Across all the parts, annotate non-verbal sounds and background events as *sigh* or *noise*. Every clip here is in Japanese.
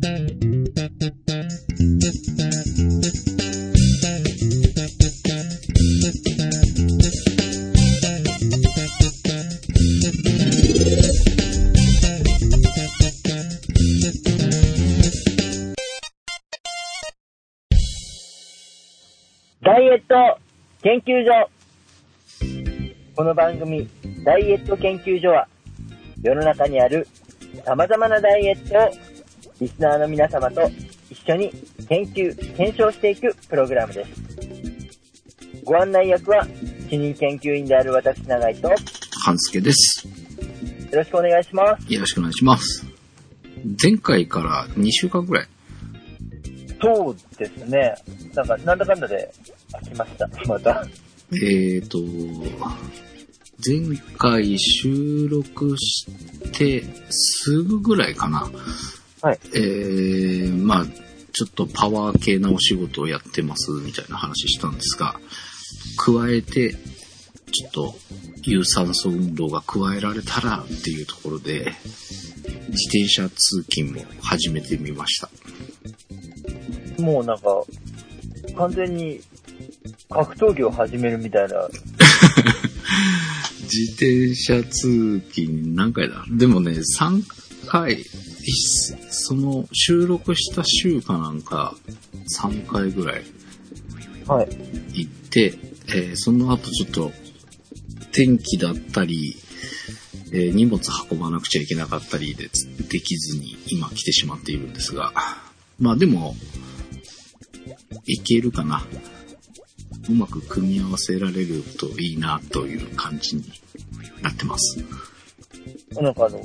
ダイエット研究所。この番組、ダイエット研究所は、世の中にある様々なダイエットをリスナーの皆様と一緒に研究、検証していくプログラムです。ご案内役は、主任研究員である私、永井と、よ半助です。ろしくお願いします。よろしくお願いします。前回から2週間ぐらい。そうですね。なんか、なんだかんだで飽きました。また。えーと、前回収録してすぐぐらいかな。はい。えー、まあちょっとパワー系なお仕事をやってますみたいな話したんですが、加えて、ちょっと有酸素運動が加えられたらっていうところで、自転車通勤も始めてみました。もうなんか、完全に格闘技を始めるみたいな。*laughs* 自転車通勤何回だ？でもね、3回、その収録した週かなんか3回ぐらいはい。行って、えーその後ちょっと天気だったり、えー荷物運ばなくちゃいけなかったりでできずに今来てしまっているんですが、まあでも、いけるかな。うまく組み合わせられるといいなという感じになってます。なんかあの、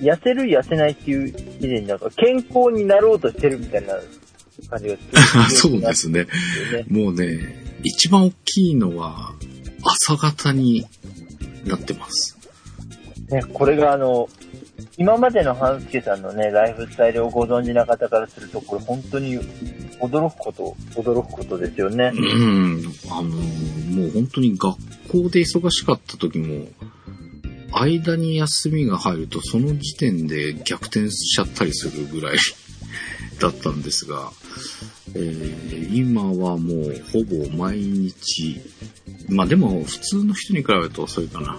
痩せる痩せないっていう以前になんか健康になろうとしてるみたいな感じが *laughs* そうですね。ね。もうね、一番大きいのは朝方になってます。ね、これがあの、今までの半助さんのね、ライフスタイルをご存知な方からすると、これ本当に驚くこと、驚くことですよね。うん、あの、もう本当に学校で忙しかった時も、間に休みが入るとその時点で逆転しちゃったりするぐらい *laughs* だったんですが、えー今はもうほぼ毎日、まあでも普通の人に比べると遅いかな。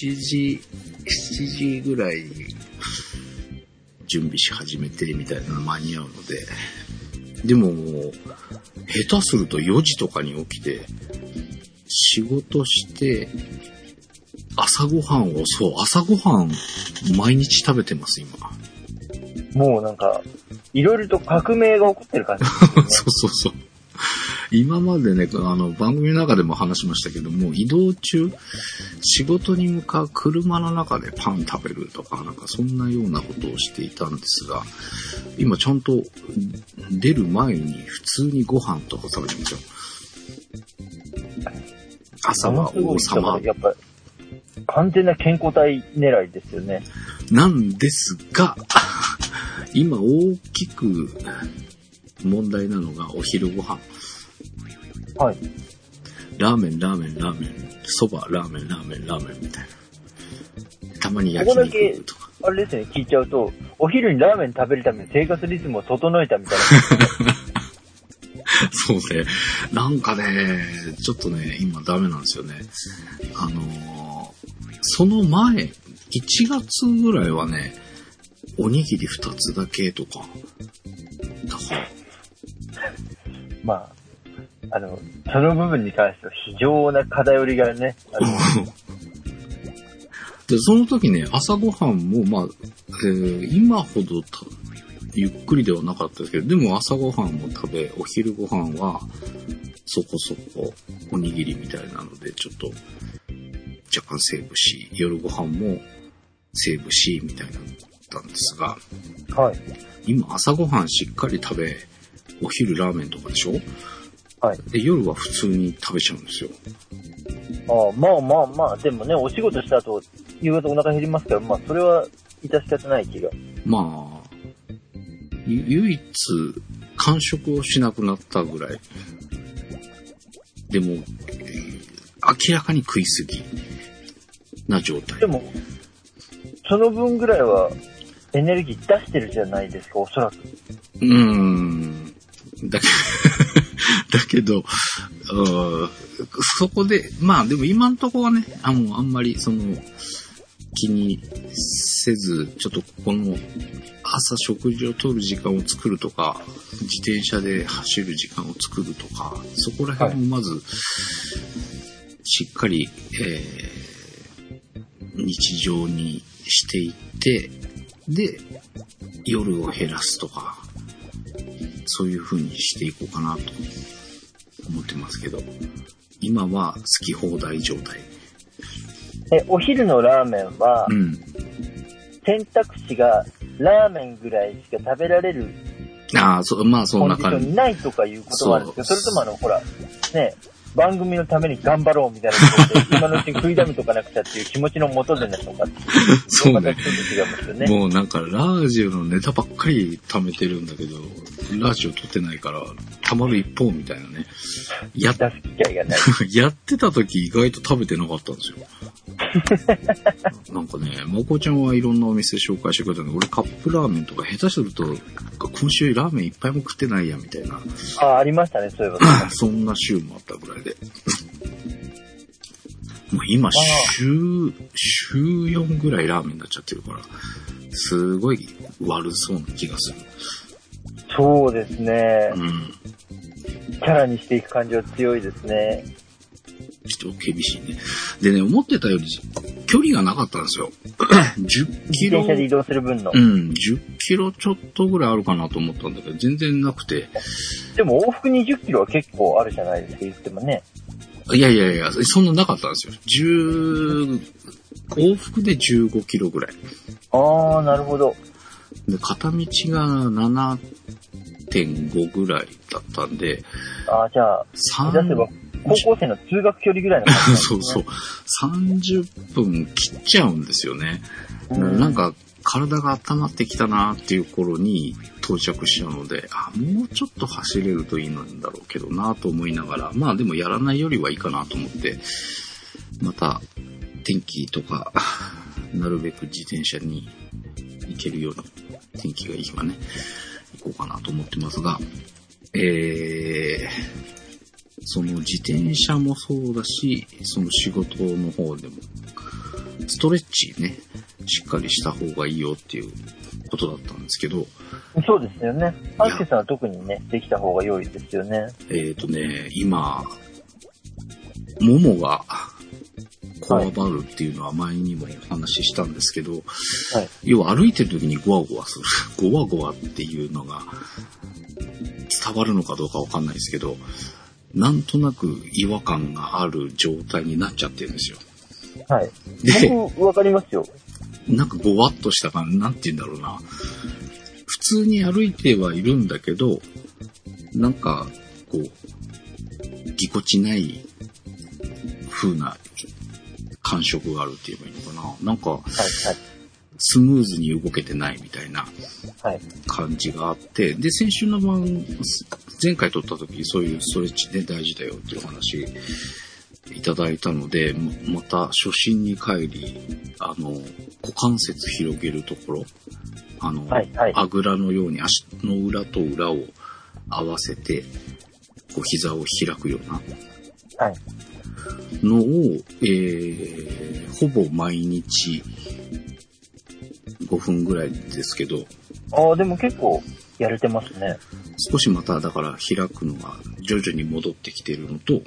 7時、7時ぐらいに準備し始めてみたいなの間に合うので、でももう、下手すると4時とかに起きて、仕事して、朝ごはんを、そう、朝ごはん毎日食べてます、今。もうなんか、いろいろと革命が起こってる感じね。*laughs* そうそうそう。今までね、あの、番組の中でも話しましたけども、移動中、仕事に向かう車の中でパン食べるとか、なんかそんなようなことをしていたんですが、今ちゃんと出る前に普通にご飯とか食べてますよ。朝は王様やっぱ、完全な健康体狙いですよね。なんですが、*laughs* 今大きく問題なのがお昼ご飯。はい。ラーメン、ラーメン、ラーメン、そば、ラーメン、ラーメン、ラーメンみたいな。たまに焼ここだけ肉とか。あれですね、聞いちゃうと、お昼にラーメン食べるために生活リズムを整えたみたいな。*laughs* そうね。なんかね、ちょっとね、今ダメなんですよね。あのーその前、1月ぐらいはね、おにぎり2つだけとか。だから、まあ、あの、その部分に関しては非常な偏りがね、*laughs* で、その時ね、朝ごはんも、まあ、えー今ほどたゆっくりではなかったですけど、でも朝ごはんも食べ、お昼ごはんは、そこそこおにぎりみたいなので、ちょっと、若干セーブし、夜ご飯もセーブし、みたいなったんですが、はい。今朝ごはんしっかり食べ、お昼ラーメンとかでしょ？はい。で、夜は普通に食べちゃうんですよ。ああまあまあまあ、でもね、お仕事した後、夕方お腹減りますから、まあ、それは、致し方ない気が。まあ、ゆ唯一、完食をしなくなったぐらい。でも、えー明らかに食いすぎな状態で。も、その分ぐらいは、エネルギー出してるじゃないですか、おそらく。うーん。だけ *laughs* だけど、うんそこで、まあでも今んとこはね、あもうあんまりその、気にせず、ちょっとこの朝食事をとる時間を作るとか、自転車で走る時間を作るとか、そこら辺をまず、しっかり、えー日常にしていって、で、夜を減らすとか、そういう風にしていこうかなと思ってますけど、今は好き放題状態。え、お昼のラーメンはう、ん。選択肢がラーメンぐらいしか食べられるああ、そう、まあそコんな感じ。ないとかいうことはあるんですけど、それともあの、ほら、ね、番組のために頑張ろうみたいなことで、今のうちに食いだめとかなくちゃっていう気持ちのもとでなのか。そうねね。もうなんかラジオのネタばっかり貯めてるんだけど、ラジオ撮ってないから、溜まる一方みたいなね。やっ。*laughs* やってた時意外と食べてなかったんですよ。*laughs* なんかね、まこちゃんはいろんなお店紹介してくれたけど、俺カップラーメンとか下手すると、今週ラーメンいっぱいも食ってないや、みたいな。あ、ありましたね、そういえば。*laughs* そんな週もあったぐらいで。もう今、週、週4ぐらいラーメンになっちゃってるから、すごい悪そうな気がする。そうですね。うん。キャラにしていく感じは強いですね。人厳しいね。でね、思ってたより距離がなかったんですよ。*clears throat* 10自キロ。転車で移動する分の。うん、10キロちょっとぐらいあるかなと思ったんだけど、全然なくて。でも往復20キロは結構あるじゃないですか、言ってもね。いやいやいや、そんななかったんですよ。10、往復で15キロぐらい。ああ、なるほど。で、片道が7.5ぐらいだったんで、ああ、じゃあ、目指せば3、高校生の通学距離ぐらいのね。*laughs* そうそう、30分切っちゃうんですよね。うんなんか、体が温まってきたなっていう頃に到着しちゃうので、あ、もうちょっと走れるといいんだろうけどなと思いながら、まあでもやらないよりはいいかなと思って、また天気とか、*laughs* なるべく自転車に行けるように、天気がいい日はね、行こうかなと思ってますが、えー、その自転車もそうだし、その仕事の方でも、ストレッチね、しっかりした方がいいよっていうことだったんですけど、そうですよね。アンケさんは特にね、できた方が良いですよね。えっ、ー、とね、今、ももが、こわばるっていうのは前にもお話ししたんですけど、はい。要は歩いてる時にゴワゴワする。*laughs* ゴワゴワっていうのが伝わるのかどうかわかんないですけど、なんとなく違和感がある状態になっちゃってるんですよ。はい。で、僕、わかりますよ。なんかごわっとした感じ、なんて言うんだろうな。普通に歩いてはいるんだけど、なんか、こう、ぎこちない風な感触があるって言えばいいのかな。なんか、はい、はい。スムーズに動けてないみたいなはい。感じがあって、で、先週の晩、前回撮った時、そういうストレッチで大事だよっていうお話いただいたので、ままた初心に帰り、あの、股関節広げるところ、あの、はいはいあぐらのように足の裏と裏を合わせて、こう膝を開くようなはい。のを、えー、ほぼ毎日5分ぐらいですけど、ああ、でも結構、やれてますね。少しまただから開くのが徐々に戻ってきてるのと、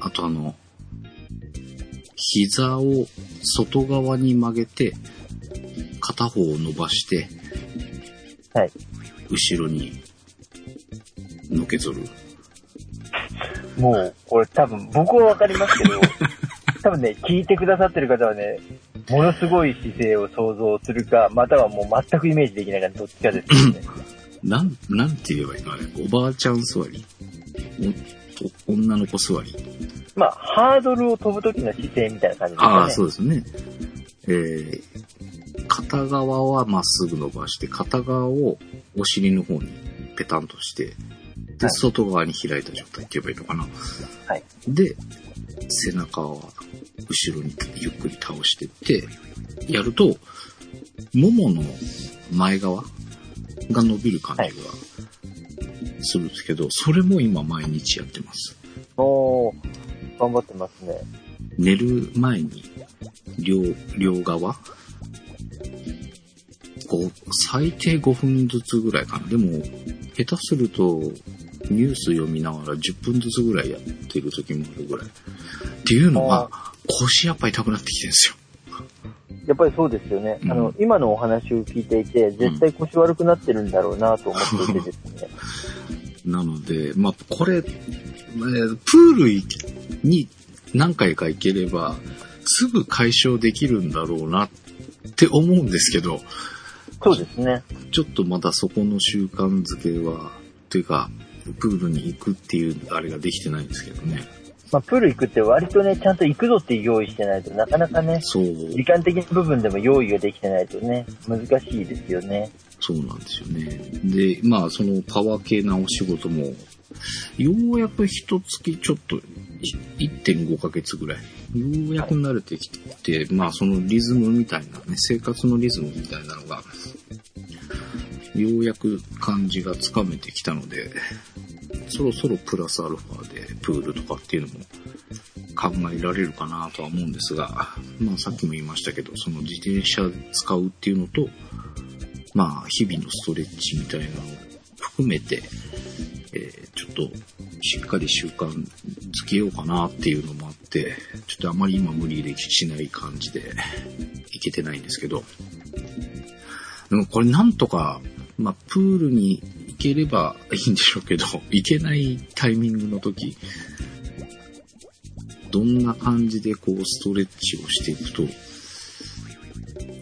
あとあの、膝を外側に曲げて、片方を伸ばして、はい。後ろにのけぞる。もう、これ多分、僕はわかりますけど、*laughs* 多分ね、聞いてくださってる方はね、ものすごい姿勢を想像するか、またはもう全くイメージできないか、どっちかですよね。なん、なんて言えばいいの？あれ、おばあちゃん座り？お女の子座り？まあ、ハードルを飛ぶ時の姿勢みたいな感じですかね。ああ、そうですね。えー、片側はまっすぐ伸ばして、片側をお尻の方にペタンとして、で、はい外側に開いた状態って言えばいいのかな？はい。で、背中は後ろにゆっくり倒してって、やると、ももの前側が伸びる感じがするんですけど、それも今毎日やってます。おー、頑張ってますね。寝る前に、両、両側こう、最低5分ずつぐらいかな。でも、下手すると、ニュース読みながら10分ずつぐらいやってる時もあるぐらい。っていうのは、腰やっぱ痛くなってきてるんですよ。やっぱりそうですよね。うんあの、今のお話を聞いていて、絶対腰悪くなってるんだろうなと思っていてですね。*laughs* なので、まあ、これ、えープールに何回か行ければ、すぐ解消できるんだろうなって思うんですけど、そうですね。ちょっとまだそこの習慣づけは、というか、プールに行くっていうあれができてないんですけどね。まあ、プール行くって割とね、ちゃんと行くぞって用意してないとなかなかね、時間的な部分でも用意ができてないとね、難しいですよね。そうなんですよね。で、まあ、そのパワー系なお仕事も、ようやく一月ちょっと、い1.5ヶ月ぐらい、ようやく慣れてきて、まあ、そのリズムみたいなね、生活のリズムみたいなのが、ようやく感じがつかめてきたので、そろそろプラスアルファでプールとかっていうのも考えられるかなとは思うんですが、まあさっきも言いましたけど、その自転車使うっていうのと、まあ日々のストレッチみたいなのを含めて、えーちょっとしっかり習慣づけようかなっていうのもあって、ちょっとあまり今無理でしない感じでいけてないんですけど、でもこれなんとか、まあプールに行ければいいんでしょうけど、*laughs* 行けないタイミングの時、どんな感じでこうストレッチをしていくと、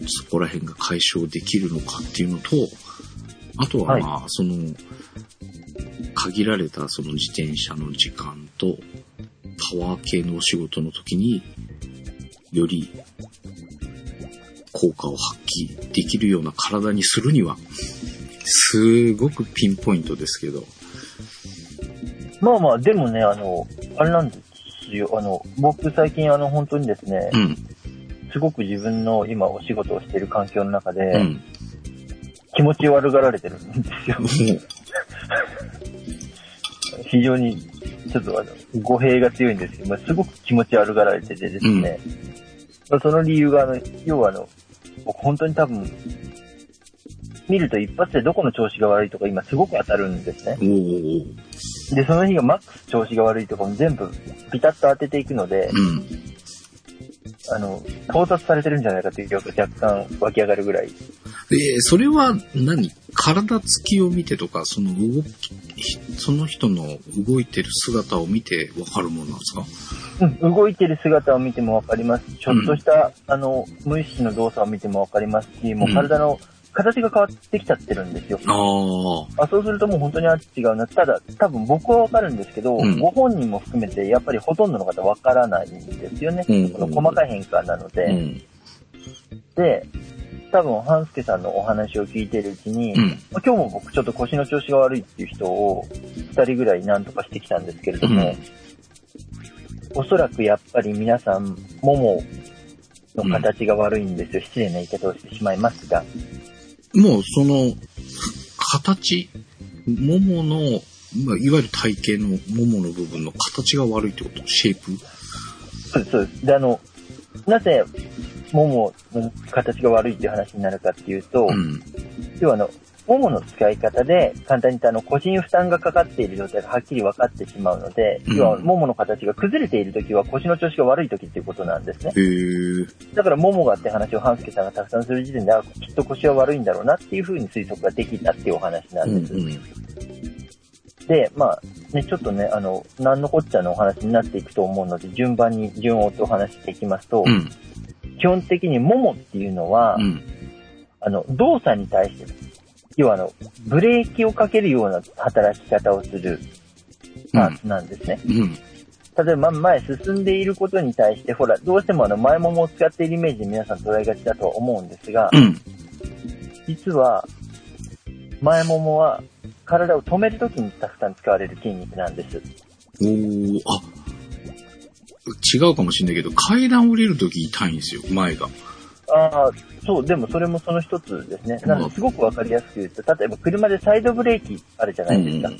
そこら辺が解消できるのかっていうのと、あとはまあ、その、限られたその自転車の時間と、パワー系のお仕事の時に、より効果を発揮できるような体にするには、すごくピンポイントですけど、まあまあ、でもね、あの、あれなんですよ。あの、僕最近あの、本当にですね、うん、すごく自分の今お仕事をしている環境の中で、うん。気持ち悪がられてるんですよ。*laughs* 非常に、ちょっとあの、語弊が強いんですけど、まあ、すごく気持ち悪がられててですね、まあその理由が、あの、要はあの、僕本当に多分、見ると一発でどこの調子が悪いとか今すごく当たるんですね。で、その日がマックス調子が悪いとかも全部ピタッと当てていくので、うん。あの、到達されてるんじゃないかという気が若干湧き上がるぐらい。で、それは何？体つきを見てとか、その動き、その人の動いてる姿を見てわかるものなんですか？うん、動いてる姿を見てもわかりますし、ちょっとした、あの、無意識の動作を見てもわかりますし、もう体の形が変わってきちゃってるんですよ。あそうするともう本当にあ違うな。ただ、多分僕はわかるんですけど、うんご本人も含めて、やっぱりほとんどの方わからないんですよね。うんこの細かい変化なので。うん。で、多分、半助さんのお話を聞いてるうちに、うん。まあ今日も僕ちょっと腰の調子が悪いっていう人を2人ぐらいなんとかしてきたんですけれども、おそらくやっぱり皆さん、ももの形が悪いんですよ。失礼な言い方をしてしまいますが。もうその、形、ももの、まあ、いわゆる体型のももの部分の形が悪いってこと？シェイプ？そうです、そうです。で、あの、なぜ、ももの形が悪いっていう話になるかっていうと、うん。要はあの、ももの使い方で、簡単に言ってあの、腰に負担がかかっている状態がはっきり分かってしまうので、うん要は、ももの形が崩れているときは腰の調子が悪いときっていうことなんですね。だから、ももがって話を半助さんがたくさんする時点で、あ、きっと腰は悪いんだろうなっていうふうに推測ができたっていうお話なうんんです。うん。で、まあ、ね、ちょっとね、あの、なんのこっちゃのお話になっていくと思うので、順番に順を追ってお話していきますと、うん。基本的にももっていうのは、うん。あの、動作に対して、要はあの、ブレーキをかけるような働き方をするパーツなんですね。うん。例えば、前進んでいることに対して、ほら、どうしてもあの、前ももを使っているイメージで皆さん捉えがちだとは思うんですが、うん。実は、前ももは、体を止めるときにたくさん使われる筋肉なんです。おー、あ、違うかもしれないけど、階段降りるとき痛いんですよ、前が。ああ、そう、でもそれもその一つですね。なのですごくわかりやすく言うと、例えば車でサイドブレーキあるじゃないですか。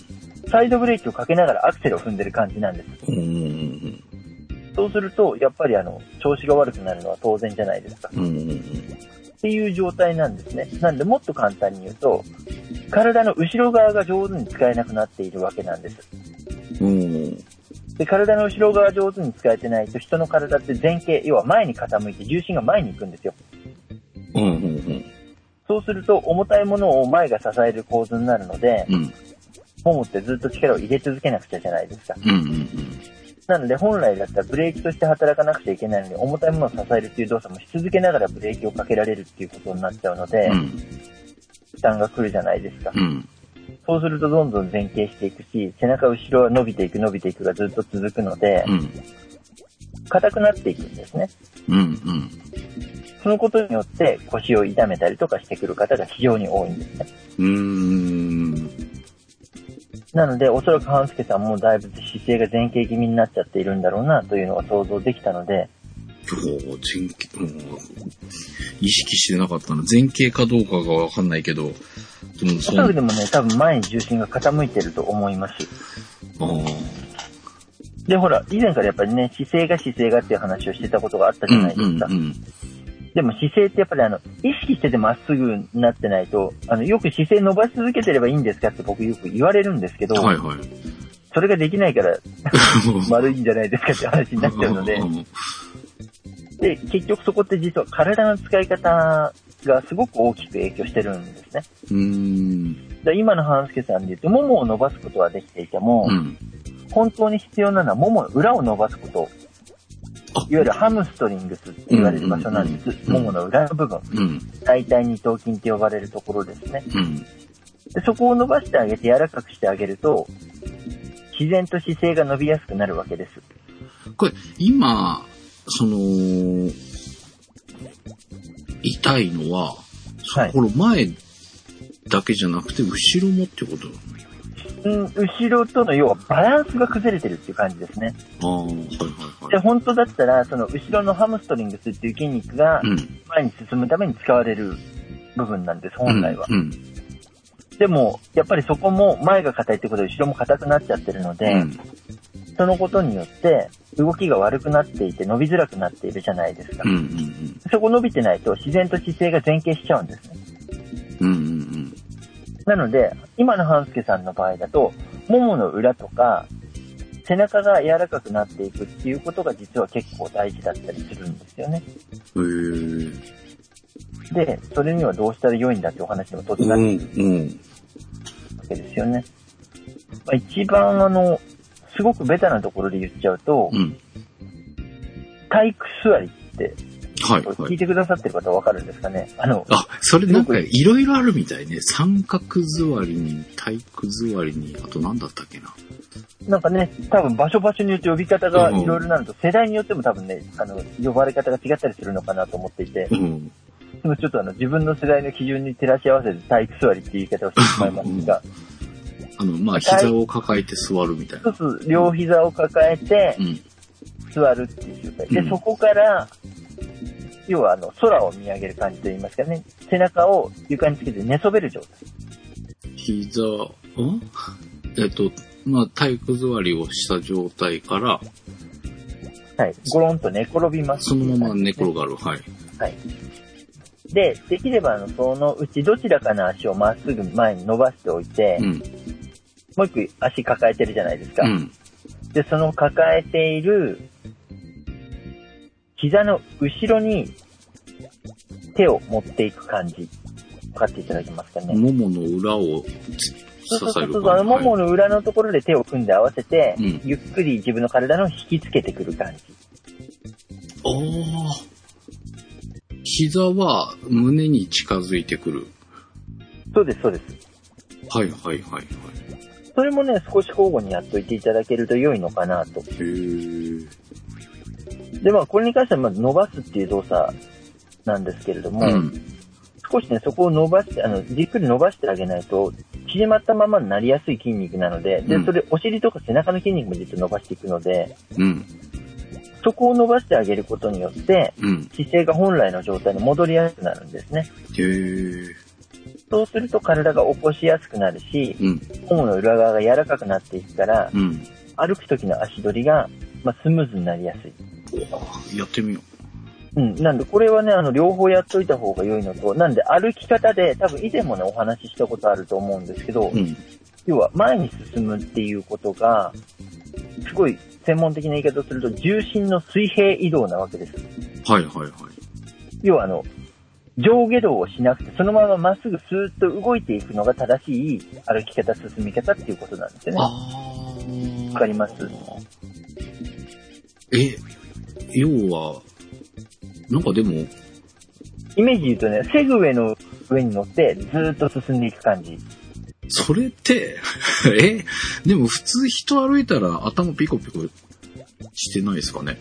サイドブレーキをかけながらアクセルを踏んでる感じなんです。うん。うん。そうすると、やっぱりあの、調子が悪くなるのは当然じゃないですか。うん。うん。っていう状態なんですね。なんでもっと簡単に言うと、体の後ろ側が上手に使えなくなっているわけなんです。うん。で、体の後ろ側上手に使えてないと人の体って前傾、要は前に傾いて重心が前に行くんですよ。うん。うん。そうすると重たいものを前が支える構図になるので、うん。ももってずっと力を入れ続けなくちゃじゃないですか。うん。うん。なので本来だったらブレーキとして働かなくちゃいけないのに重たいものを支えるっていう動作もし続けながらブレーキをかけられるっていうことになっちゃうので、うん。負担が来るじゃないですか。うん。そうするとどんどん前傾していくし、背中後ろは伸びていく伸びていくがずっと続くのでう、ん。硬くなっていくんですね。うん。うん。そのことによって腰を痛めたりとかしてくる方が非常に多いんですね。うーん。なので、おそらく半助さんもだいぶ姿勢が前傾気味になっちゃっているんだろうなというのが想像できたので、お前傾、もう意識してなかったな。前傾かどうかがわかんないけど、でもおその、そらくでもね、多分前に重心が傾いてると思います。で、ほら、以前からやっぱりね、姿勢が姿勢がっていう話をしてたことがあったじゃないですか。うんうんでも姿勢ってやっぱりあの、意識しててまっすぐになってないと、あの、よく姿勢伸ばし続けてればいいんですかって僕よく言われるんですけど、うん。はいはい。それができないから *laughs* 丸いんじゃないですかって話になっちゃうので、うんで、結局そこって実は体の使い方がすごく大きく影響してるんですね。うーん。で今の半助さんで言うと、ももを伸ばすことはできていても、うん。本当に必要なのはももの裏を伸ばすこと。あいわゆるハムストリングスって言われる場所なんです。うんももの裏の部分。うん。大体二頭筋って呼ばれるところですね。うん。でそこを伸ばしてあげて柔らかくしてあげると、自然と姿勢が伸びやすくなるわけです。これ、今、その、痛いのは、はいこの前だけじゃなくて、後ろもってことうん、後ろとの要はバランスが崩れてるっていう感じですね。ああ、はいはいで、はい。本当だったら、その後ろのハムストリングスっていう筋肉がうん。前に進むために使われる部分なんです、本来は。うん。でも、やっぱりそこも前が硬いってことで後ろも硬くなっちゃってるので、うん。そのことによって動きが悪くなっていて伸びづらくなっているじゃないですか。うん。うん。そこ伸びてないと自然と姿勢が前傾しちゃうんですね。うん。うん。なので、今の半助さんの場合だと、ももの裏とか、背中が柔らかくなっていくっていうことが実は結構大事だったりするんですよね。うん。へえ。で、それにはどうしたら良いんだってお話にも当然うな。るわけですよね。まあ、一番あの、すごくベタなところで言っちゃうと、うん。体育座りって、はいはい。聞いてくださってる方はわかるんですかね？あの、あ、それなんかいろいろあるみたいね。三角座りに、体育座りに、あと何だったっけな？なんかね、多分場所場所によって呼び方がいろいろなると、世代によっても多分ね、あの、呼ばれ方が違ったりするのかなと思っていて、うん。でもちょっとあの、自分の世代の基準に照らし合わせて体育座りっていう言い方をしてしまいますが、あの、まあ、膝を抱えて座るみたいな。一つ両膝を抱えてうん。座るっていう状態。で、うんそこから、要はあの、空を見上げる感じといいますかね、背中を床につけて寝そべる状態。膝、んえっと、まあ、体育座りをした状態から、はい。ゴロンと寝転びます。そのまま寝転がる。はい。はい。で、できれば、あの、そのうちどちらかの足をまっすぐ前に伸ばしておいて、うん。もう一個足抱えてるじゃないですか。うん。で、その抱えている、膝の後ろに手を持っていく感じ。分かっていただけますかね。ももの裏をつそうそうそうももの裏のところで手を組んで合わせて、うんゆっくり自分の体の引きつけてくる感じ。ああ。膝は胸に近づいてくる。そうです、そうです。はいはいはいはい。それもね、少し交互にやっといていただけると良いのかなと。で、まあ、これに関してはまず伸ばすっていう動作なんですけれども、うん。少しね、そこを伸ばして、あの、じっくり伸ばしてあげないと、縮まったままになりやすい筋肉なので、でう、んそれ、お尻とか背中の筋肉も実は伸ばしていくので、うん。そこを伸ばしてあげることによって、うん。姿勢が本来の状態に戻りやすくなるんですね。へえ。そうすると体が起こしやすくなるし、うん。ももの裏側が柔らかくなっていくから、うん。歩く時の足取りが、まあ、スムーズになりやすい。おやってみようん。なんで、これはね、あの、両方やっといた方が良いのと、なんで歩き方で、多分以前もね、お話ししたことあると思うんですけど、う。うん。要は前に進むっていうことが、すごい専門的な言い方をすると、重心の水平移動なわけです。はいはいはい。要はあの、上下動をしなくて、そのまままっすぐスーッと動いていくのが正しい歩き方、進み方っていうことなんですよね。わかります？え、要は、なんかでも、イメージ言うとね、セグウェイの上に乗ってずーっと進んでいく感じ。それって、*laughs* え、でも普通人歩いたら頭ピコピコしてないですかね？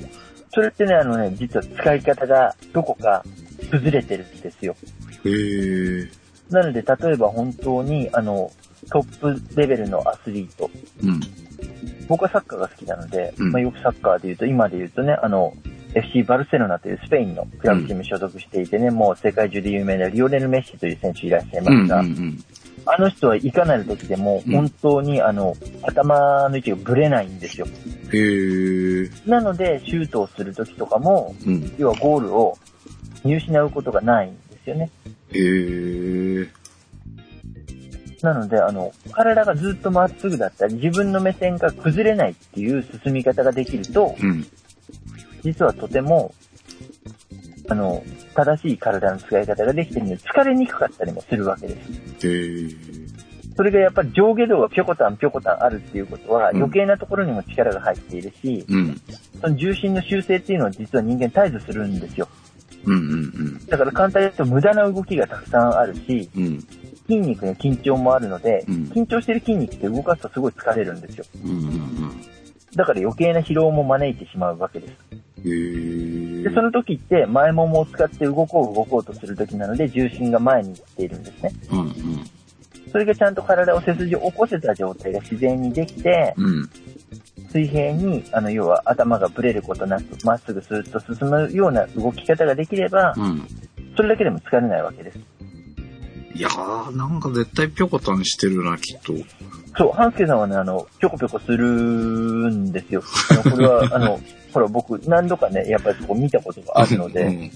それってね、あのね、実は使い方がどこか崩れてるんですよ。へえ。なので、例えば本当に、あの、トップレベルのアスリート。うん。僕はサッカーが好きなので、うんまあ、よくサッカーで言うと、今で言うとね、あの、FC バルセロナというスペインのクラブチームに所属していてね、もう世界中で有名なリオネル・メッシという選手いらっしゃいまうんうんすが、うん。あの人はいかなる時でもうん本当にあの、頭の位置がぶれないんですよ。へえ。なので、シュートをする時とかも、うん。要はゴールを見失うことがないんですよね。へえ。なので、あの、体がずっとまっすぐだったり、自分の目線が崩れないっていう進み方ができると、うん。実はとても、あの、正しい体の使い方ができてるので、疲れにくかったりもするわけです。へえ。それがやっぱり上下動がぴょこたんぴょこたんあるっていうことは、うん余計なところにも力が入っているし、うん。その重心の修正っていうのは実は人間絶えずするんですよ。うんうんだから簡単に言うと無駄な動きがたくさんあるし、うん。うん。筋肉の緊張もあるので、うん緊張してる筋肉って動かすとすごい疲れるんですよ。うんうんだから余計な疲労も招いてしまうわけです。で、その時って前ももを使って動こう動こうとする時なので重心が前に行っているんですね。うんうん。それがちゃんと体を背筋を起こせた状態が自然にできて、うん。水平に、あの、要は頭がブレることなく、まっすぐスーッと進むような動き方ができれば、うん。それだけでも疲れないわけです。いやー、なんか絶対ぴょこたんしてるな、きっと。そう、半助さんはね、あの、ぴょこぴょこするんですよ。あの、これは、あの、ほら、僕、何度かね、やっぱりそこ見たことがあるので、うん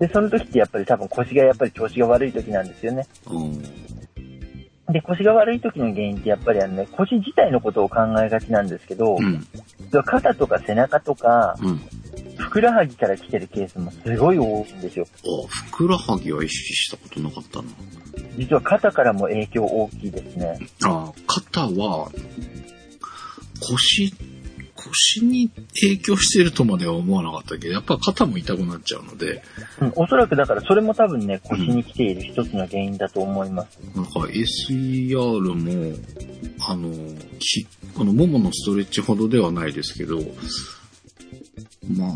で、その時ってやっぱり多分腰がやっぱり調子が悪い時なんですよね。うん。で、腰が悪い時の原因ってやっぱりあのね、腰自体のことを考えがちなんですけど、うん。肩とか背中とか、うん。ふくらはぎから来てるケースもすごい多いんですよ。あ、ふくらはぎは意識したことなかったな。実は肩からも影響大きいですね。あ、肩は、腰、腰に影響してるとまでは思わなかったけど、やっぱ肩も痛くなっちゃうので、うん、おそらくだからそれも多分ね、腰に来ている一つの原因だと思います。なんか SER も、あの、きあの、もものストレッチほどではないですけど、まあ、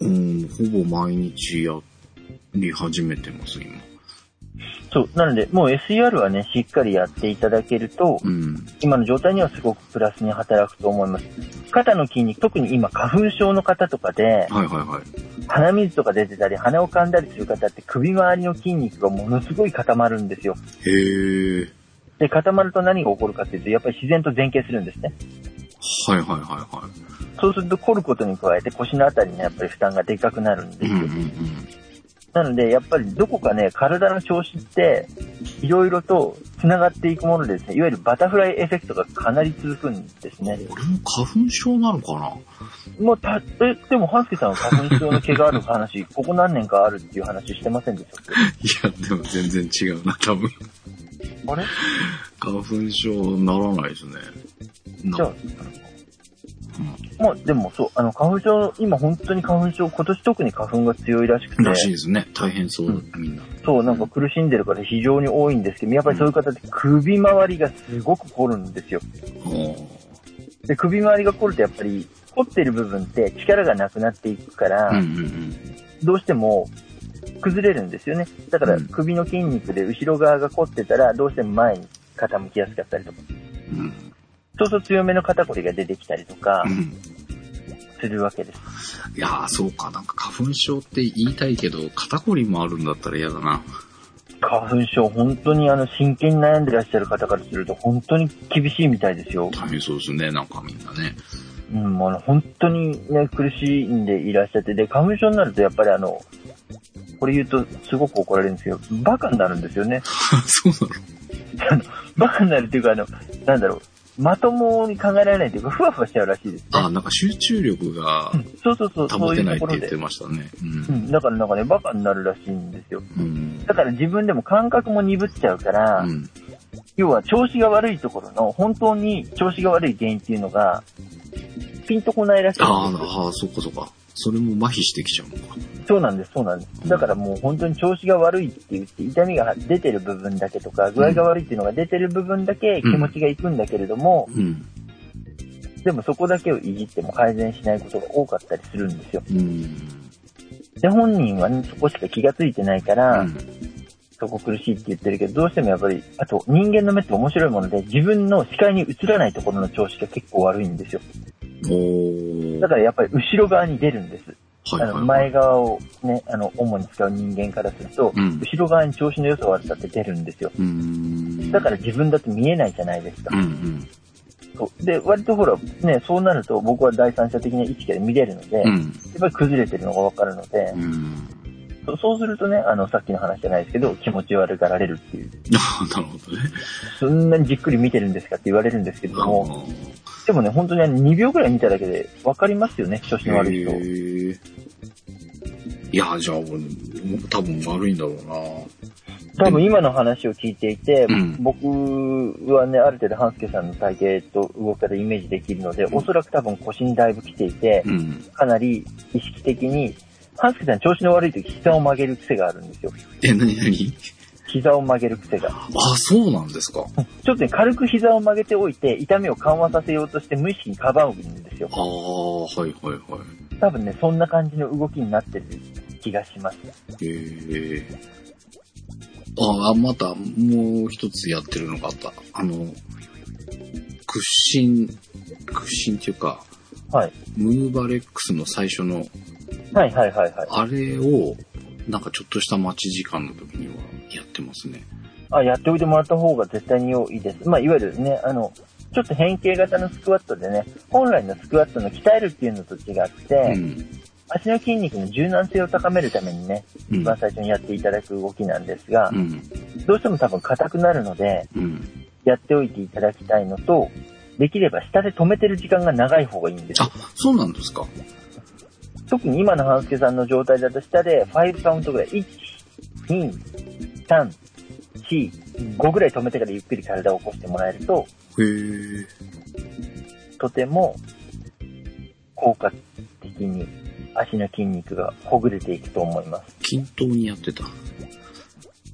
うん、ほぼ毎日やり始めてます、今。そう。なので、もう SER はね、しっかりやっていただけると、うん。今の状態にはすごくプラスに働くと思います。肩の筋肉、特に今花粉症の方とかで、はいはいはい。鼻水とか出てたり、鼻を噛んだりする方って首周りの筋肉がものすごい固まるんですよ。へえ。で、固まると何が起こるかっていうと、やっぱり自然と前傾するんですね。はいはいはいはそうすると凝ることに加えて腰のあたりにやっぱり負担がでかくなるんでい。すよ。うんうんうん。なので、やっぱりどこかね、体の調子って、いろいろと繋がっていくものでですね、いわゆるバタフライエフェクトがかなり続くんですね。俺も花粉症なのかな？もうた、え、でも、半助さんは花粉症の毛がある話、*laughs* ここ何年かあるっていう話してませんでしたっいや、でも全然違うな、多分。けあれ？花粉症ならないですね。なじゃあ、まあ、でもそう、あの、花粉症、今本当に花粉症、今年特に花粉が強いらしくて、らしいですね。大変そう、うんみんな。そう、なんか苦しんでる方非常に多いんですけど、やっぱりそういう方って首周りがすごく凝るんですよ。あで、首周りが凝るとやっぱり、凝ってる部分って力がなくなっていくから、あ。うんうんうん。どうしても崩れるんですよね。だからうん首の筋肉で後ろ側が凝ってたら、どうしても前に傾きやすかったりとか、うん。そうすると強めの肩こりが出てきたりとかう、ん。するわけです。いやー、そうか。なんか花粉症って言いたいけど、肩こりもあるんだったら嫌だな。花粉症、本当にあの、真剣に悩んでらっしゃる方からすると、本当に厳しいみたいですよ。大変そうですね、なんかみんなね。うん、あの、本当にね、苦しんでいらっしゃって、で、花粉症になると、やっぱりあの、これ言うとすごく怒られるんですけど、バカになるんですよね。*laughs* そうな *laughs* の、バカになるっていうか、あの、なんだろう、まともに考えられないっていうか、ふわふわしちゃうらしいですね。あ、なんか集中力がうんそうそうそう、そう保てないって言って。ましたね。う。うんん、だからなんかね、バカになるらしいんですよ。うん。だから自分でも感覚も鈍っちゃうから、うん。要は調子が悪いところの、本当に調子が悪い原因っていうのが、ピンとこないらしいあーあー、そっかそっか。それも麻痺してきちゃうのか。そうなんです、そうなんです。だからもう本当に調子が悪いって言って、痛みが出てる部分だけとか、具合が悪いっていうのが出てる部分だけ気持ちがいくんだけれども、うん。でもそこだけをいじっても改善しないことが多かったりするんですよ。うん。で、本人はね、そこしか気がついてないから、うんそこ苦しいって言ってるけど、どうしてもやっぱり、あと人間の目って面白いもので、自分の視界に映らないところの調子が結構悪いんですよ。だからやっぱり後ろ側に出るんです。はいはいはい。あの前側をね、あの、主に使う人間からすると、うん後ろ側に調子の良さ悪さって出るんですよ。だから自分だって見えないじゃないですかうん。うん。で、割とほら、ね、そうなると僕は第三者的な意識で見れるので、やっうん。ぱり崩れてるのがわかるので、うん。そそうするとね、あの、さっきの話じゃないですけど、気持ち悪がられるっていう、*laughs* なるほどね。そんなにじっくり見てるんですかって言われるんですけども、でもね、本当にあの2秒ぐらい見ただけでわかりますよね、調子の悪い人。いや、じゃあ俺、多分悪いんだろうな。多分今の話を聞いていて、うん僕はね、ある程度、半助さんの体型と動き方イメージできるので、おそらく多分腰にだいぶ来ていて、うん。かなり意識的に、半助さん調子の悪い時膝を曲げる癖があるんですよ。え、なになに？膝を曲げる癖が。あ、そうなんですか。ちょっとね、軽く膝を曲げておいて、痛みを緩和させようとして無意識にかばうんですよあ。あ、はいはいはい。多分ね、そんな感じの動きになってる気がします。へえ。ああ、またもう一つやってるのがあった。あの、屈伸、屈伸っていうか、はい。ムーバレックスの最初の、はいはいはいはい。あれを、なんかちょっとした待ち時間の時にはやってますね。あ、やっておいてもらった方が絶対に良いです。まあ、いわゆるね、あの、ちょっと変形型のスクワットでね、本来のスクワットの鍛えるっていうのと違って、うん。足の筋肉の柔軟性を高めるためにね、うん一番最初にやっていただく動きなんですがう、ん。どうしても多分硬くなるので、うん。やっておいていただきたいのと、できれば下で止めてる時間が長い方がいいんですよあ、そうなんですか。特に今の半助さんの状態だと下で5カウントぐらい、1、2、3、4、5ぐらい止めてからゆっくり体を起こしてもらえると、へえ。とても効果的に足の筋肉がほぐれていくと思います。均等にやってた。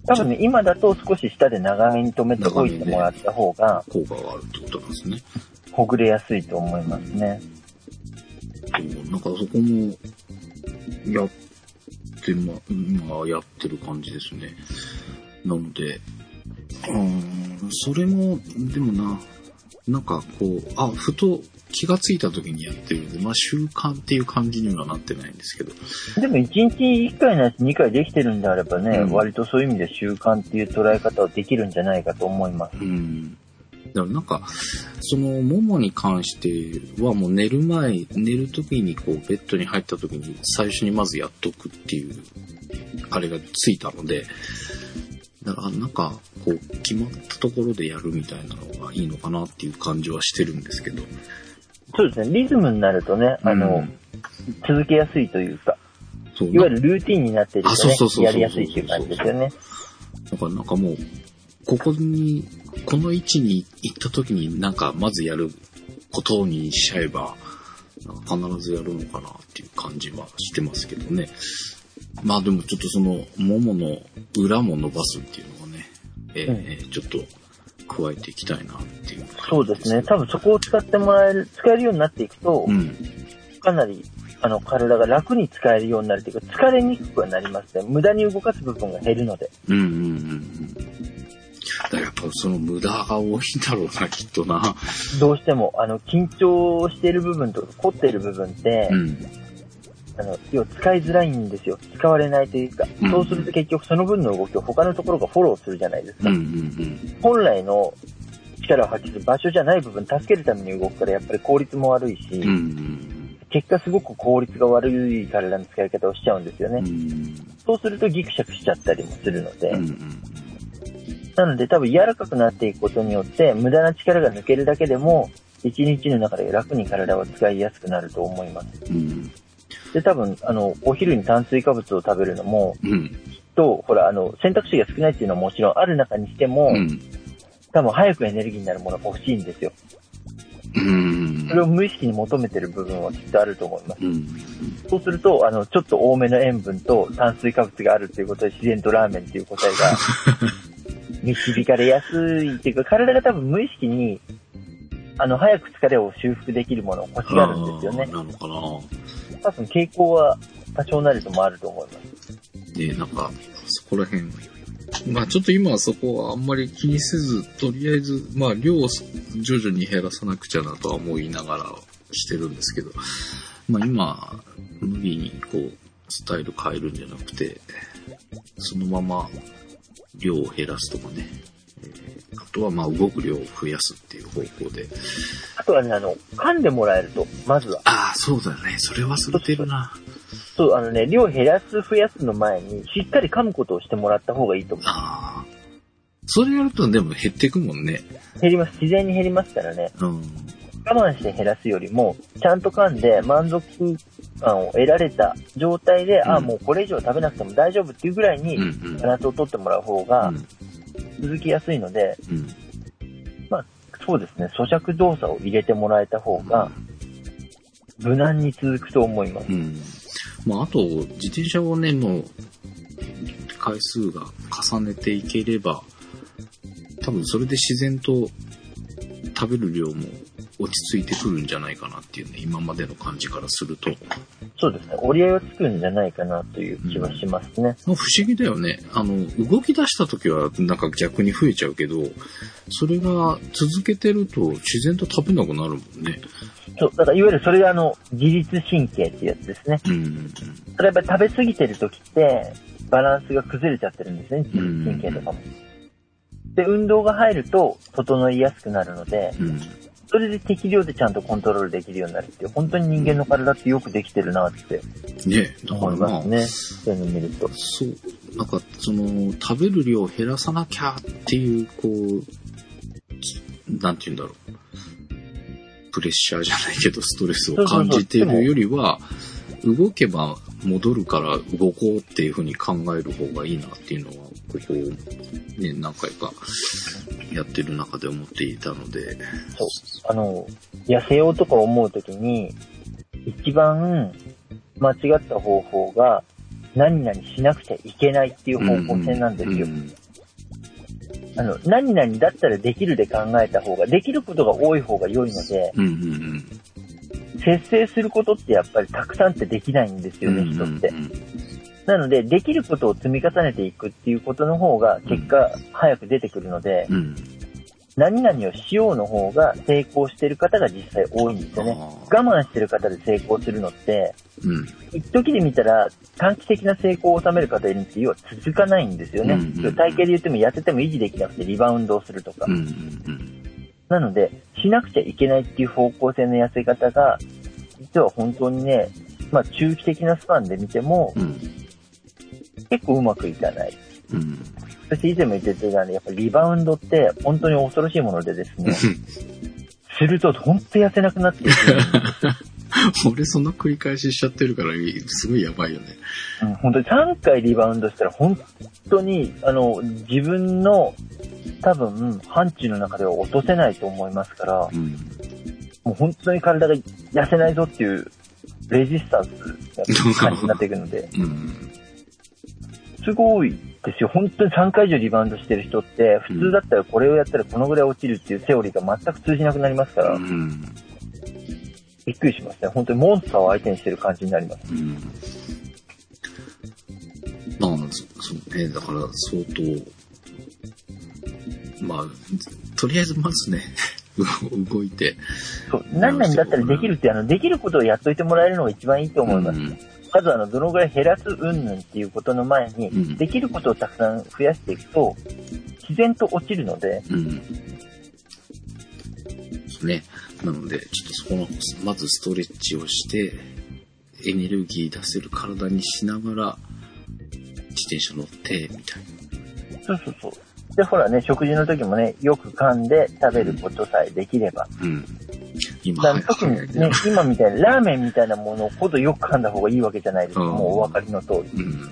多分ね、今だと少し下で長めに止めておいてもらった方が効果があるってことなんですね。ほぐれやすいと思いますね。そうなんかそこも、やって、ま、まあ、やってる感じですね。なので、うーん、それも、でもな、なんかこう、あ、ふと気がついた時にやってるんで、まあ習慣っていう感じにはなってないんですけど。でも1日1回なし2回できてるんであればね、うん割とそういう意味で習慣っていう捉え方はできるんじゃないかと思います。うん。だからなんか、その、ももに関してはもう寝る前、寝る時にこう、ベッドに入った時に最初にまずやっとくっていう、あれがついたので、だからなんか、こう、決まったところでやるみたいなのがいいのかなっていう感じはしてるんですけど。そうですね、リズムになるとね、あの、うん続けやすいというか、そういわゆるルーティンになっているとね、やりやすいっていう感じですよね。だからなんかもう、ここに、この位置に行った時になんかまずやることにしちゃえば、必ずやるのかなっていう感じはしてますけどね。まあでもちょっとその、ももの裏も伸ばすっていうのをね、えーちょっと加えていきたいなっていう、そうですね、多分そこを使ってもらえる、使えるようになっていくと、うん。かなり、あの、体が楽に使えるようになるというか、疲れにくくはなりますね。無駄に動かす部分が減るので。うんうんうんうん。だからやっぱその無駄が多いんだろうな、きっとな。どうしても、あの、緊張してる部分とか凝ってる部分って、うん。あの、要は使いづらいんですよ。使われないというか、うんそうすると結局その分の動きを他のところがフォローするじゃないですか。うんうん本来の力を発揮する場所じゃない部分、助けるために動くからやっぱり効率も悪いし、うん。うん結果すごく効率が悪い体の使い方をしちゃうんですよね。うん。うん。そうするとギクシャクしちゃったりもするので、うんうん。なので多分柔らかくなっていくことによって無駄な力が抜けるだけでも一日の中で楽に体は使いやすくなると思います。うん。で、多分、あの、お昼に炭水化物を食べるのも、うん。と、ほら、あの、選択肢が少ないっていうのはもちろんある中にしても、うん。多分早くエネルギーになるものが欲しいんですよ。うん。それを無意識に求めてる部分はきっとあると思います。うん。そうすると、あの、ちょっと多めの塩分と炭水化物があるっていうことで自然とラーメンっていう答えが *laughs* 導かれやすいっていうか、体が多分無意識に、あの、早く疲れを修復できるものを欲しがるんですよね。なのかな。多分傾向は多少なりともあると思います。で、なんか、そこら辺。まあちょっと今はそこはあんまり気にせず、とりあえず、まあ量を徐々に減らさなくちゃなとは思いながらしてるんですけど、まあ今、無理にこう、スタイル変えるんじゃなくて、そのまま量を減らすとかね、えーあとはまあ動く量を増やすっていう方向で。あとはね、あの、噛んでもらえると、まずは。ああ、そうだね。それ忘れてるな。そう、あのね、量減らす、増やすの前に、しっかり噛むことをしてもらった方がいいと思う。ああ。それやるとでも減っていくもんね。減ります。自然に減りますからね。うん。我慢して減らすよりも、ちゃんと噛んで満足感を得られた状態で、うんあ、もうこれ以上食べなくても大丈夫っていうぐらいに。バランスを取ってもらう方が続きやすいので、うん。そうですね、咀嚼動作を入れてもらえた方が無難に続くと思います。うん。まあ、あと、自転車をね、もう、回数が重ねていければ、多分それで自然と食べる量も落ち着いてくるんじゃないかなっていうね、今までの感じからすると。そうですね、折り合いはつくんじゃないかなという気はしますね。まあ不思議だよね。あの、動き出した時はなんか逆に増えちゃうけど、それが続けてると自然と食べなくなるもんね。そう、だからいわゆるそれがあの、自律神経っていうやつですね。うん。それやっぱり食べ過ぎてる時って、バランスが崩れちゃってるんですね、自律神経とかも。で、運動が入ると、整いやすくなるので、うん。それで適量でちゃんとコントロールできるようになるっていう、本当に人間の体ってよくできてるなってね、だか思いらまあ、ね。そういうのを見ると。そう、なんか、その、食べる量を減らさなきゃっていう、こう、なんて言うんだろう。プレッシャーじゃないけど、ストレスを感じてるよりは、動けば戻るから動こうっていうふうに考える方がいいなっていうのは、ここ、ね、何回かやってる中で思っていたので、そう。あの、痩せようとか思うときに、一番間違った方法が、何々しなくちゃいけないっていう方向性なんですよ。うんあの、何々だったらできるで考えた方が、できることが多い方が良いので、うんうん節制することってやっぱりたくさんってできないんですうん。よね、人ってう。んなので、できることを積み重ねていくっていうことの方が、結果、早く出てくるので。何々をしようの方が成功してる方が実際多いんですよね。我慢してる方で成功するのって、うん。一時で見たら短期的な成功を収める方いるんです要は続かないんですよね。うんうんうん体型で言っても痩せても維持できなくてリバウンドをするとか。うんうんうん。なので、しなくちゃいけないっていう方向性の痩せ方が、実は本当にね、まあ中期的なスパンで見てもうん。結構うまくいかない。うん。そして以前も言ってたように、やっぱりリバウンドって本当に恐ろしいものでですね、*laughs* すると本当痩せなくなっていく。*laughs* *laughs* 俺そんな繰り返ししちゃってるから、すごいやばいよね。うん本当に3回リバウンドしたら本当に、あの、自分の多分、範疇の中では落とせないと思いますから、うん。もう本当に体が痩せないぞっていう、レジスタンスが感じになっていくので、*laughs* うん。すごいですよ。本当に3回以上リバウンドしてる人って、普通だったらこれをやったらこのぐらい落ちるっていうセオリーが全く通じなくなりますから、うん。びっくりしますね。本当にモンスターを相手にしてる感じになります。うん。まあ、そそうね、だから相当、まあ、とりあえずまずね、*laughs* 動いて。そう、何々だったらできるって、あの、できることをやっといてもらえるのが一番いいと思います。うんまずあの、どのぐらい減らす云々っていうことの前に、うんできることをたくさん増やしていくと、自然と落ちるので、うん。ね。なので、ちょっとそこの、まずストレッチをして、エネルギー出せる体にしながら、自転車乗って、みたいそうそうそう。で、ほらね、食事の時もね、よく噛んで食べることさえできれば。な。うん。今、だはから特にやね、今みたいなラーメンみたいなものほどよく噛んだ方がいいわけじゃないですか。うんもうお分かりの通り。うん。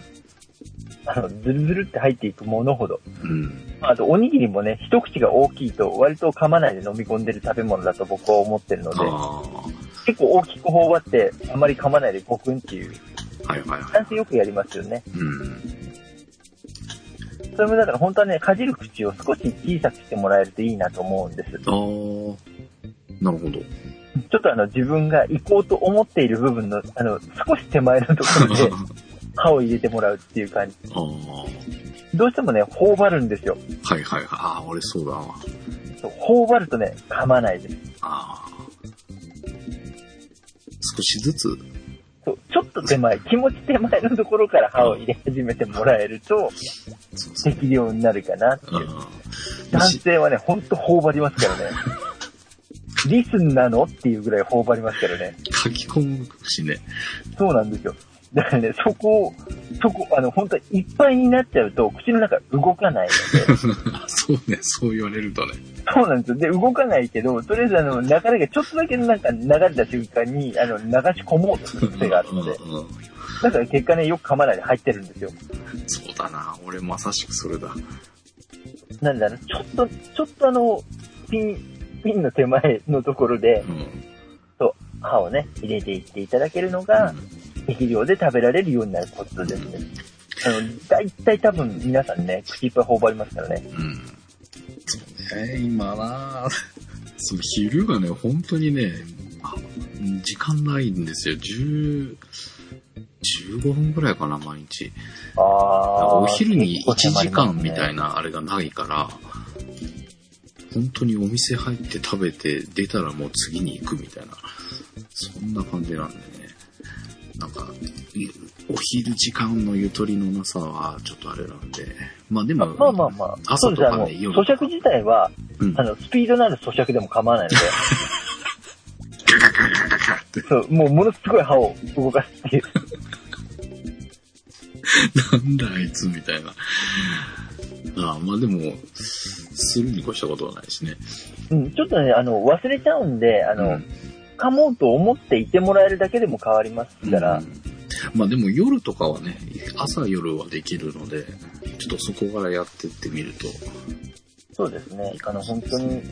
あの、ズルズルって入っていくものほど。うん。あと、おにぎりもね、一口が大きいと、割と噛まないで飲み込んでる食べ物だと僕は思ってるので、あ結構大きく頬張って、あまり噛まないでごくんっていう、あ。はいはいはい男。性よくやりますよね。うん。それもだから本当はね、かじる口を少し小さくしてもらえるといいなと思うんです。ああ。なるほど。ちょっとあの、自分が行こうと思っている部分の、あの、少し手前のところで *laughs* 歯を入れてもらうっていう感じ。どうしてもね、頬張るんですよ。はいはいはい。ああ、俺そうだわ。頬張るとね、噛まないです。ああ。少しずつ、そうちょっと手前、気持ち手前のところから歯を入れ始めてもらえると。適量になるかなっていう。あ男性はね、ほんと頬張りますからね。*laughs* リスンなの？っていうぐらい頬張りますからね。書き込むしね。そうなんですよ。だからね、そこを、そこ、あの、本当いっぱいになっちゃうと、口の中動かないので、*laughs* そうね、そう言われるとね。そうなんですよ。で、動かないけど、とりあえずあの、流れがちょっとだけなんか流れた瞬間に、あの、流し込もうとする癖があるので、うんうんだから結果ね、よく噛まないで入ってるんですよ。そうだな。俺まさしくそれだ。なんだろう、ちょっと、ちょっとあの、ピン、ピンの手前のところでう、ん。歯をね、入れていっていただけるのが、適量で食べられるようになるコツですね。あの、大体多分皆さんね、口いっぱい頬張りますからね。うん。そうね、今な *laughs* その昼がね、本当にね、あ時間ないんですよ。10、15分ぐらいかな、毎日。ああ。お昼に1時間みたいな。なあれがないから、本当にお店入って食べて出たらもう次に行くみたいな、そんな感じなんでね。なんか、いお昼時間のゆとりのなさはちょっとあれなんで。まあでまも、あまあまあ。朝とかね、夜咀嚼自体は、うんあの、スピードのある咀嚼でも構わないので、そう、もうものすごい歯を動かすっていう。なんだあいつみたいな。ああまあでも、するに越したことはないしね。うん、ちょっとね、あの、忘れちゃうんで、あの、うん噛もうと思っていてもらえるだけでも変わりますから、うん。まあでも夜とかはね、朝夜はできるので、ちょっとそこからやってってみると、そうですね、あの、本当に、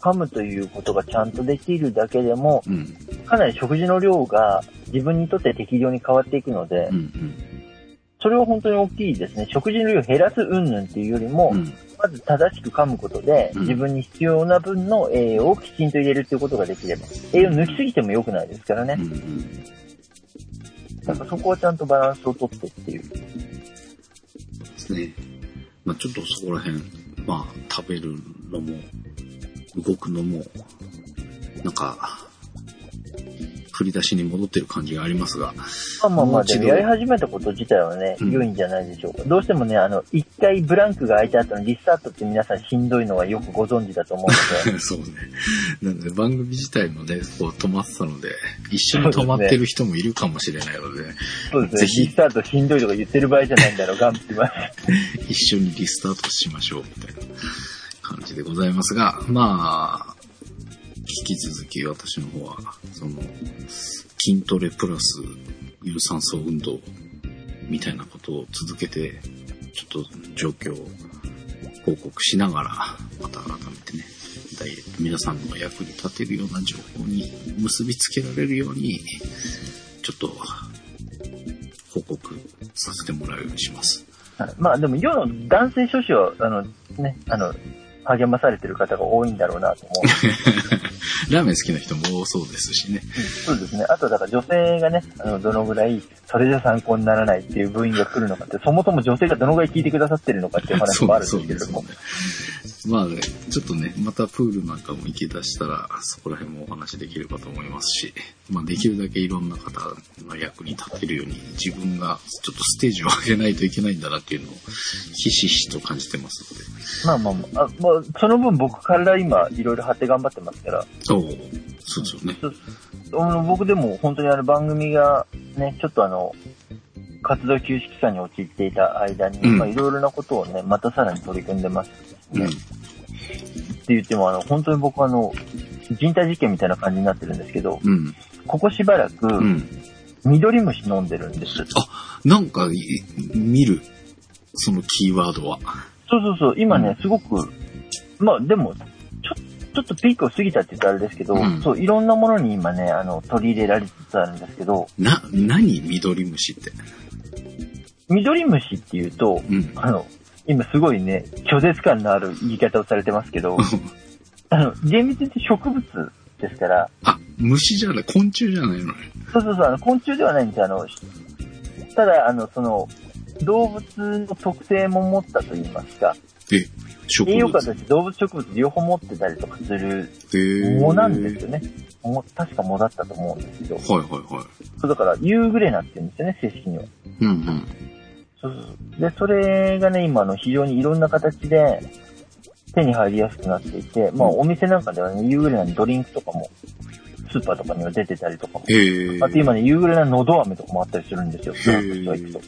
噛むということがちゃんとできるだけでも、うん、かなり食事の量が自分にとって適量に変わっていくので、うん、うん。それは本当に大きいですね。食事の量を減らす云々っていうよりも、うんまず正しく噛むことで、うん自分に必要な分の栄養をきちんと入れるっていうことができれば、栄養抜きすぎても良くないですからねだからそこはちゃんとバランスをとってっていう。ですね。まあちょっとそこら辺、まあ食べるのも、動くのも、なんか、振り出しに戻ってる感じがありますが、まあまあまあ、でもやり始めたこと自体はね、うん。良いんじゃないでしょうか。どうしてもね、あの、一回ブランクが空いた後のリスタートって皆さんしんどいのはよくご存知だと思うので、*laughs* そうね。なので番組自体もね、こう止まってたので、一緒に止まってる人もいるかもしれないので、そうですね、ぜひ。リスタートしんどいとか言ってる場合じゃないんだろう、頑張ってます。*laughs* 一緒にリスタートしましょう、みたいな感じでございますが、まあ、引き続き私の方は、その、筋トレプラス有酸素運動みたいなことを続けて、ちょっと状況を報告しながら、また改めてね、ダイエット皆さんの役に立てるような情報に結びつけられるように、ちょっと報告させてもらうようにします。はいまあでも世の男性諸子は、あの、ね、あの、励まされてる方が多いんだろうなと思う。*laughs* ラーメン好きな人も多そうですしね。そうですね。あとだから女性がね、あの、どのぐらい、それじゃ参考にならないっていう部員が来るのかって、そもそも女性がどのぐらい聞いてくださってるのかっていう話もあるんですけれどもそうねそうね。まあね、ちょっとね、またプールなんかも行き出したら、そこら辺もお話できればと思いますし、まあできるだけいろんな方の役に立てるように、自分がちょっとステージを上げないといけないんだなっていうのを、ひしひしと感じてますので。まあまあまあ、あまあ、その分僕から今いろいろ張って頑張ってますから、そう、そうですよね。僕でも本当にあの番組がね、ちょっとあの、活動休止期間に陥っていた間に、うんまあいろいろなことをね、またさらに取り組んでます。うん。って言っても、あの、本当に僕はあの、人体実験みたいな感じになってるんですけど、うん。ここしばらく、うん。緑虫飲んでるんです。なんか、い見る。そのキーワードは。そうそうそう、今ね、すごく、まあでも、ちょ、ちょっとピークを過ぎたって言ったらあれですけど、うんそう、いろんなものに今ね、あの、取り入れられつつあるんですけど、な、何緑虫って？緑虫っていうと、うん。あの、今すごいね、拒絶感のある言い方をされてますけど、*laughs* あの、厳密に植物ですから、あ、虫じゃない、昆虫じゃないのね。そうそうそう、あの昆虫ではないんですよ。あの、ただ、あの、その、動物の特性も持ったと言いますか、え、植栄養価物。として動物植物両方持ってたりとかする藻なんですよね。藻確か藻だったと思うんですけど、はいはいはい。そうだから、ユーグレナって言うんですよね、正式には。うんうん。で、それがね、今、あの、非常にいろんな形で手に入りやすくなっていて、まあ、お店なんかではね、ユーグレナのドリンクとかも、スーパーとかには出てたりとかも。あと今ね、ユーグレナのど飴とかもあったりするんですよ。へドラッグストア行くと。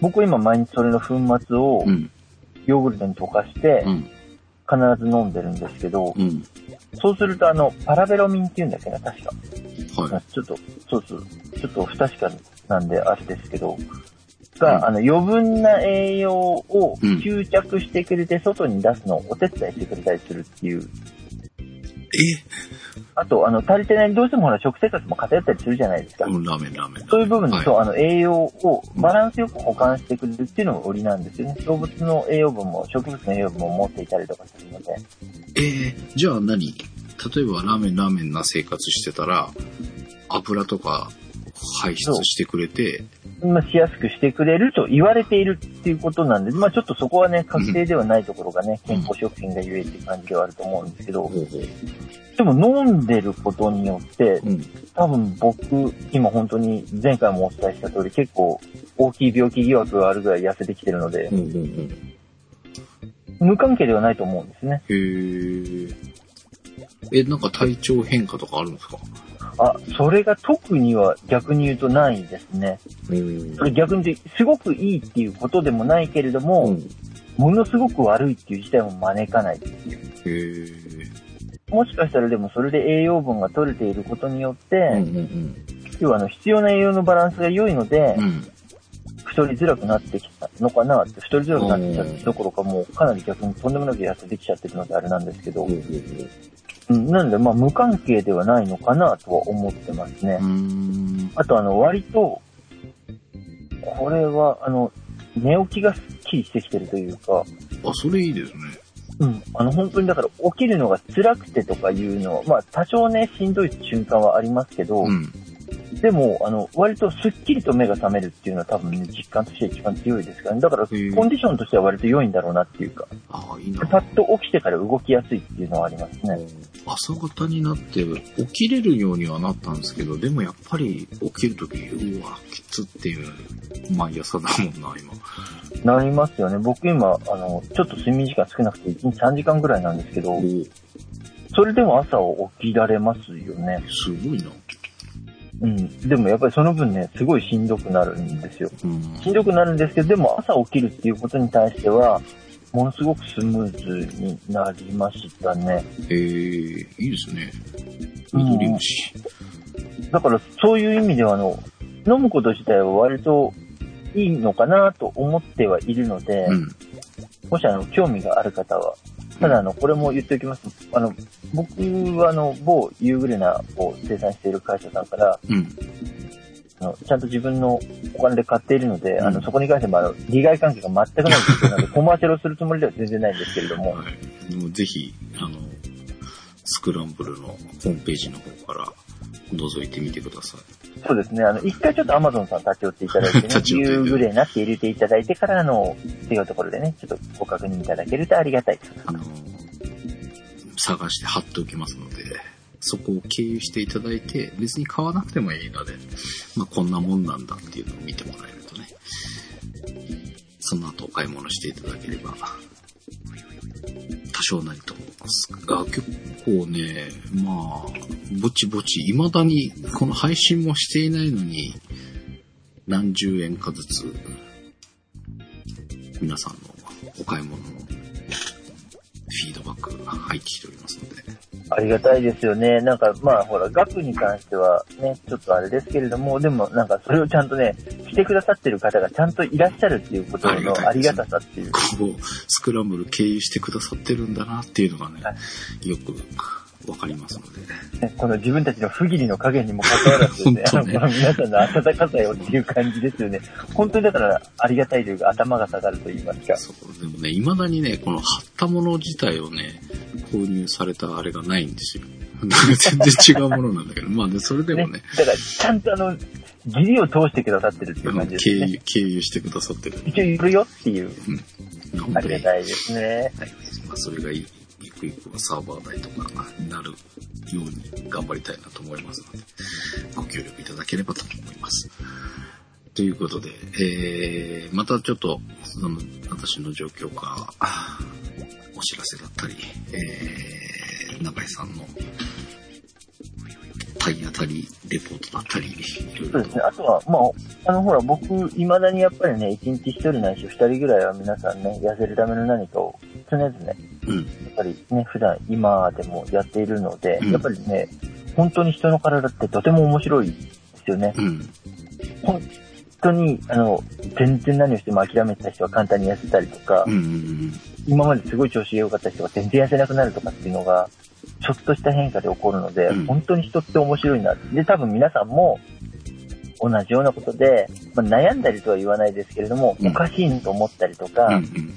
僕は今毎日それの粉末をうん。ヨーグルトに溶かしてう、ん。必ず飲んでるんですけど、うん。そうするとあの、パラベロミンって言うんだっけな、確か。はい。ちょっと、そうそう、ちょっと不確かなんであれですけど、うんが、あの、余分な栄養をうん吸着してくれて、外に出すのをお手伝いしてくれたりするっていう。え？あと、あの、足りてない、どうしてもほら、食生活も偏ったりするじゃないですか。うんラーメンラーメン。そういう部分で、はいそう、あの、栄養をバランスよく保管してくれるっていうのが売りなんですよね。動物の栄養分も植物の栄養分も持っていたりとかするので。えー、じゃあ何？例えばラーメンラーメンな生活してたら、油とか排出してくれて、まあ、しやすくしてくれると言われているっていうことなんで、まあちょっとそこはね、確定ではないところがね、健康食品がゆえっていう感じではあると思うんですけど、ほうほう。でも飲んでることによって、うん。多分僕、今本当に前回もお伝えした通り結構大きい病気疑惑があるぐらい痩せてきてるので、ほうほうほう。無関係ではないと思うんですね。へーえ、なんか体調変化とかあるんですか？あ、それが特には逆に言うとないですね。うんそれ逆にすごくいいっていうことでもないけれども、うん。ものすごく悪いっていう事態も招かないっていう。もしかしたらでもそれで栄養分が取れていることによって、うんうん要はあの必要な栄養のバランスが良いので、うん。うん。太りづらくなってきたのかなって、太りづらくなってきたどころかもうかなり逆にとんでもなく痩せてきちゃってるのであれなんですけど、ほうん、なんでまあ無関係ではないのかなとは思ってますね。あとあの割と、これはあの、寝起きがスッキリしてきてるというか、あ、それいいですね。うん、あの本当にだから起きるのが辛くてとかいうのは、まあ多少ねしんどい瞬間はありますけど、うん。でも、あの、割とスッキリと目が覚めるっていうのは多分ね、実感として一番強いですからね。だから、コンディションとしては割と良いんだろうなっていうか、ああ、いいな。パッと起きてから動きやすいっていうのはありますね。朝方になって起きれるようにはなったんですけど、でもやっぱり起きるとき、うわ、きつっていう毎朝だもんな、今。なりますよね。僕今、あの、ちょっと睡眠時間少なくて1日3時間ぐらいなんですけどお、それでも朝起きられますよね。すごいな。うん。でもやっぱりその分ね、すごいしんどくなるんですよ。うん。しんどくなるんですけど、でも朝起きるっていうことに対しては、ものすごくスムーズになりましたね。えー、いいですね。緑虫。だからそういう意味では、あの、飲むこと自体は割といいのかなと思ってはいるので、うん。もしあの、興味がある方は、ただあの、これも言っておきます。あの、僕はあの、某ユーグレナを生産している会社さんから、うん。あのちゃんと自分のお金で買っているので、うんあの、そこに関してもあの、利害関係が全くないんですけど、なのでコマーシャルをするつもりでは全然ないんですけれども、はい。でもぜひ、あの、スクランブルのホームページの方から覗いてみてください。そうですね。あの、一回ちょっと Amazon さん立ち寄っていただいてね、夕暮れなって入れていただいてから、あの、っていうところでね、ちょっとご確認いただけるとありがたいです。あの、探して貼っておきますので、そこを経由していただいて、別に買わなくてもいいので、まあ、こんなもんなんだっていうのを見てもらえるとね、その後お買い物していただければ、多少なりと思います。あ結構ね、まあ、ぼちぼち、未だに、この配信もしていないのに、何十円かずつ、皆さんのお買い物のフィードバックが入ってきておりますので、ありがたいですよね。なんか、まあ、ほら、額に関してはね、ちょっとあれですけれども、でも、なんか、それをちゃんとね、来てくださってる方がちゃんといらっしゃるっていうことのありがたさっていう。こう、スクランブル経由してくださってるんだなっていうのがねは、よくわかりますので、ねこの自分たちの不義理の加減にもかかわらずね、あ *laughs* 本当ねのこの皆さんの温かさよっていう感じですよね。本当にだから、ありがたいというか、頭が下がると言いますか。そう、でもね、未だにね、この貼ったもの自体をね、購入されたあれがないんですよ。*laughs* 全然違うものなんだけど、まあね、それでもね、だから、ちゃんとあの、義理を通してくださってるっていう感じですね。経由、経由してくださってる。一応いるよっていう、本当にありがたいですね。はい。まあ、それがいゆくゆくはサーバー代とかになるように頑張りたいなと思いますので、ご協力いただければと思います。ということで、えー、またちょっと、その、私の状況か、お知らせだったり、えー、中井さんの体当たりレポートだったり、いろいろそうですね。あとは、まあ、あの、ほら、僕、未だにやっぱりね、一日一人ないし二人ぐらいは皆さんね、痩せるための何かを常々、うん、っぱりね、普段、今でもやっているので、うん。やっぱりね、本当に人の体ってとても面白いですよね。うん、本当に、あの、全然何をしても諦めてた人は簡単に痩せたりとか、うん、うん、今まですごい調子が良かった人が全然痩せなくなるとかっていうのが、ちょっとした変化で起こるので、うん。本当に人って面白いな。で、多分皆さんも同じようなことで、まあ、悩んだりとは言わないですけれども、うん。おかしいと思ったりとか、うん、うん、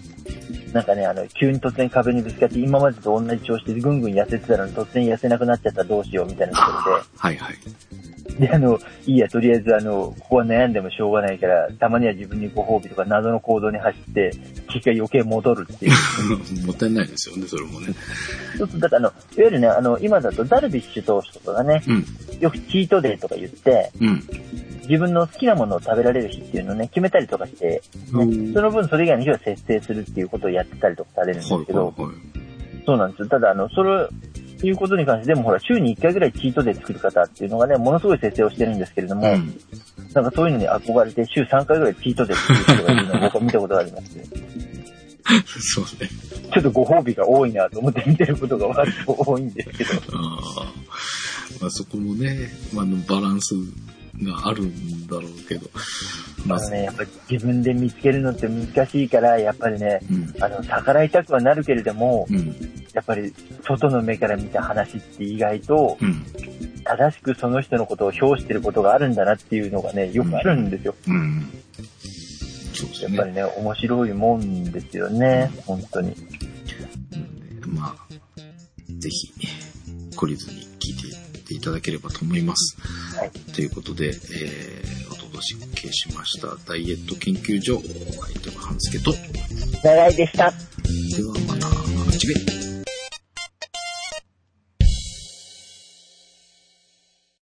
なんかね、あの、急に突然壁にぶつかって今までと同じ調子でぐんぐん痩せてたのに突然痩せなくなっちゃったらどうしようみたいなところで、はいはい。で、あの、いいや、とりあえず、あの、ここは悩んでもしょうがないから、たまには自分にご褒美とか謎の行動に走って、結果余計戻るっていう。*laughs* もったいないですよね、それもね。そうすると、だからあの、いわゆるね、あの、今だとダルビッシュ投手とかがね、うん、よくチートデーとか言って、うん。自分の好きなものを食べられる日っていうのをね、決めたりとかして、ね、その分それ以外の日は節制するっていうことをやってたりとかされるんですはいけど、はいはい。そうなんですよ。ただ、あの、それ、いうことに関して、でもほら、週に1回ぐらいチートデー作る方っていうのがね、ものすごい節制をしてるんですけれども、うん。なんかそういうのに憧れて、週3回ぐらいチートデー作る人がいるのを僕は見たことがありまして、*laughs* そうね。ちょっとご褒美が多いなと思って見てることが割と多いんですけど、ああ。まあそこもね、まあ、あのバランスがあるんだろうけど。まあ、ね、やっぱり自分で見つけるのって難しいから、やっぱりね、うん。あの、逆らいたくはなるけれども、うん。やっぱり外の目から見た話って意外とうん。正しくその人のことを評してることがあるんだなっていうのがね、よくあるんですよ。うん。そうですね。やっぱりね、面白いもんですよね、本当に。まあ、ぜひ、懲りずにていただければと思います。はい。ということで、えー、お届けしました、ダイエット研究所、お相手は半助と、で長いでした。はまた、次回。